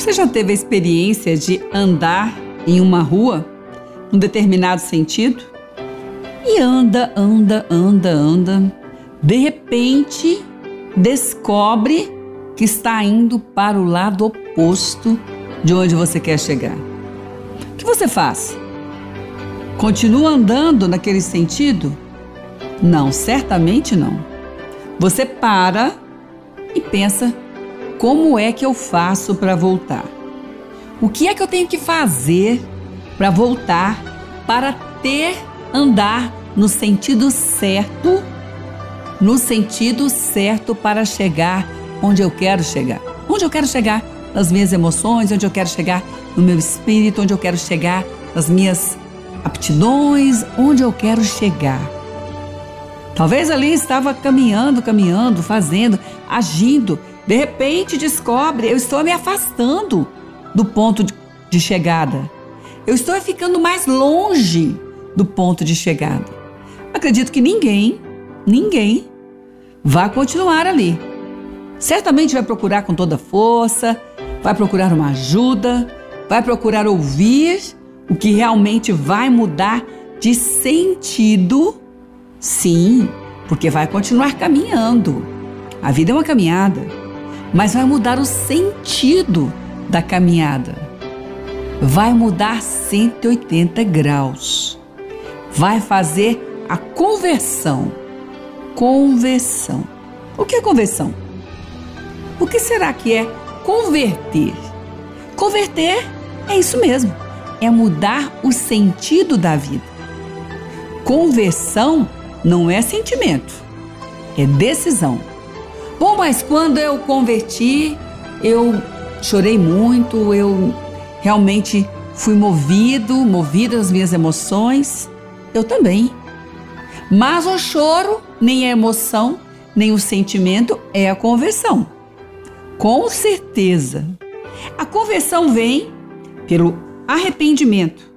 Você já teve a experiência de andar em uma rua num determinado sentido? E anda, anda, anda, anda. De repente, descobre que está indo para o lado oposto de onde você quer chegar. O que você faz? Continua andando naquele sentido? Não, certamente não. Você para e pensa: como é que eu faço para voltar? O que é que eu tenho que fazer para voltar, para ter andar no sentido certo, no sentido certo para chegar onde eu quero chegar? Onde eu quero chegar nas minhas emoções, onde eu quero chegar no meu espírito, onde eu quero chegar nas minhas aptidões, onde eu quero chegar. Talvez ali estava caminhando, caminhando, fazendo, agindo. De repente descobre, eu estou me afastando do ponto de chegada. Eu estou ficando mais longe do ponto de chegada. Acredito que ninguém, ninguém vai continuar ali. Certamente vai procurar com toda força, vai procurar uma ajuda, vai procurar ouvir o que realmente vai mudar de sentido Sim, porque vai continuar caminhando. A vida é uma caminhada, mas vai mudar o sentido da caminhada. Vai mudar 180 graus. Vai fazer a conversão. Conversão. O que é conversão? O que será que é converter? Converter é isso mesmo, é mudar o sentido da vida. Conversão não é sentimento, é decisão. Bom, mas quando eu converti, eu chorei muito, eu realmente fui movido, movida as minhas emoções. Eu também. Mas o choro, nem a emoção, nem o sentimento é a conversão. Com certeza. A conversão vem pelo arrependimento.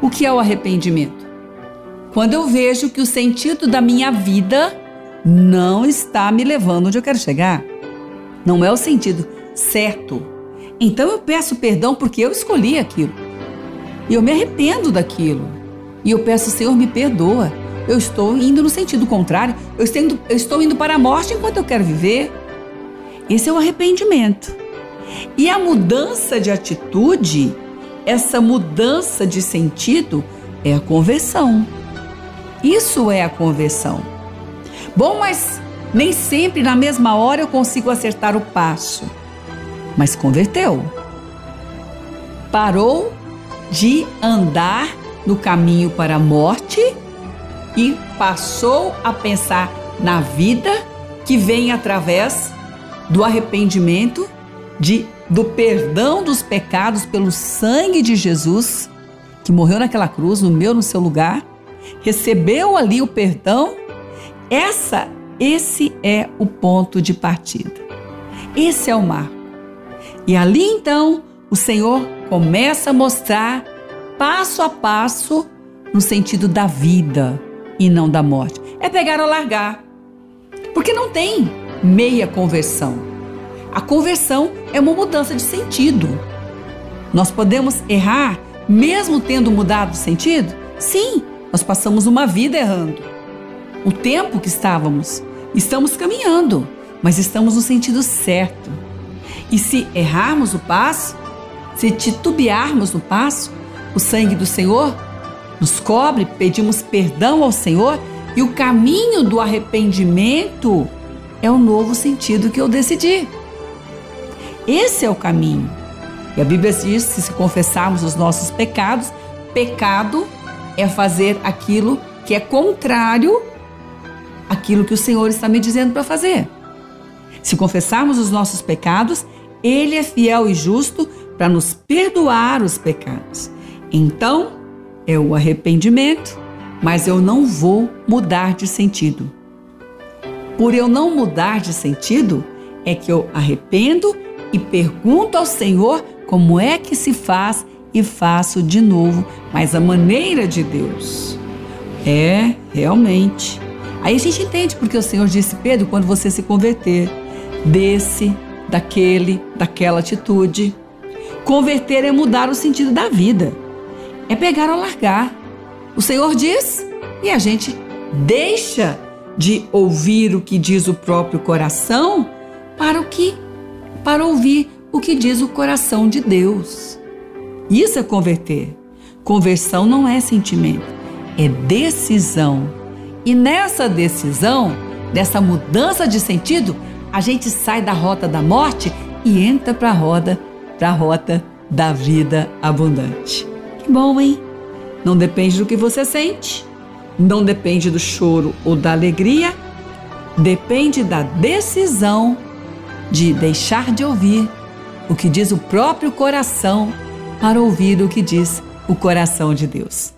O que é o arrependimento? quando eu vejo que o sentido da minha vida não está me levando onde eu quero chegar. Não é o sentido certo. Então eu peço perdão porque eu escolhi aquilo. E eu me arrependo daquilo. E eu peço, Senhor, me perdoa. Eu estou indo no sentido contrário. Eu estou indo, eu estou indo para a morte enquanto eu quero viver. Esse é o arrependimento. E a mudança de atitude, essa mudança de sentido, é a conversão. Isso é a conversão. Bom, mas nem sempre na mesma hora eu consigo acertar o passo. Mas converteu. Parou de andar no caminho para a morte e passou a pensar na vida que vem através do arrependimento, de, do perdão dos pecados pelo sangue de Jesus, que morreu naquela cruz, no meu, no seu lugar recebeu ali o perdão, essa, esse é o ponto de partida. Esse é o marco. E ali então o Senhor começa a mostrar passo a passo no sentido da vida e não da morte. É pegar ou largar. Porque não tem meia conversão. A conversão é uma mudança de sentido. Nós podemos errar mesmo tendo mudado de sentido? Sim, nós passamos uma vida errando. O tempo que estávamos, estamos caminhando, mas estamos no sentido certo. E se errarmos o passo, se titubearmos no passo, o sangue do Senhor nos cobre, pedimos perdão ao Senhor e o caminho do arrependimento é o novo sentido que eu decidi. Esse é o caminho. E a Bíblia diz que se confessarmos os nossos pecados, pecado é fazer aquilo que é contrário àquilo que o Senhor está me dizendo para fazer. Se confessarmos os nossos pecados, Ele é fiel e justo para nos perdoar os pecados. Então, é o arrependimento, mas eu não vou mudar de sentido. Por eu não mudar de sentido, é que eu arrependo e pergunto ao Senhor como é que se faz e faço de novo, mas a maneira de Deus. É, realmente. Aí a gente entende porque o Senhor disse, Pedro, quando você se converter, desse, daquele, daquela atitude. Converter é mudar o sentido da vida, é pegar ou largar. O Senhor diz e a gente deixa de ouvir o que diz o próprio coração para o que para ouvir o que diz o coração de Deus. Isso é converter. Conversão não é sentimento, é decisão. E nessa decisão, dessa mudança de sentido, a gente sai da rota da morte e entra para a roda, para a rota da vida abundante. Que bom, hein? Não depende do que você sente, não depende do choro ou da alegria, depende da decisão de deixar de ouvir o que diz o próprio coração para ouvir o que diz o coração de Deus.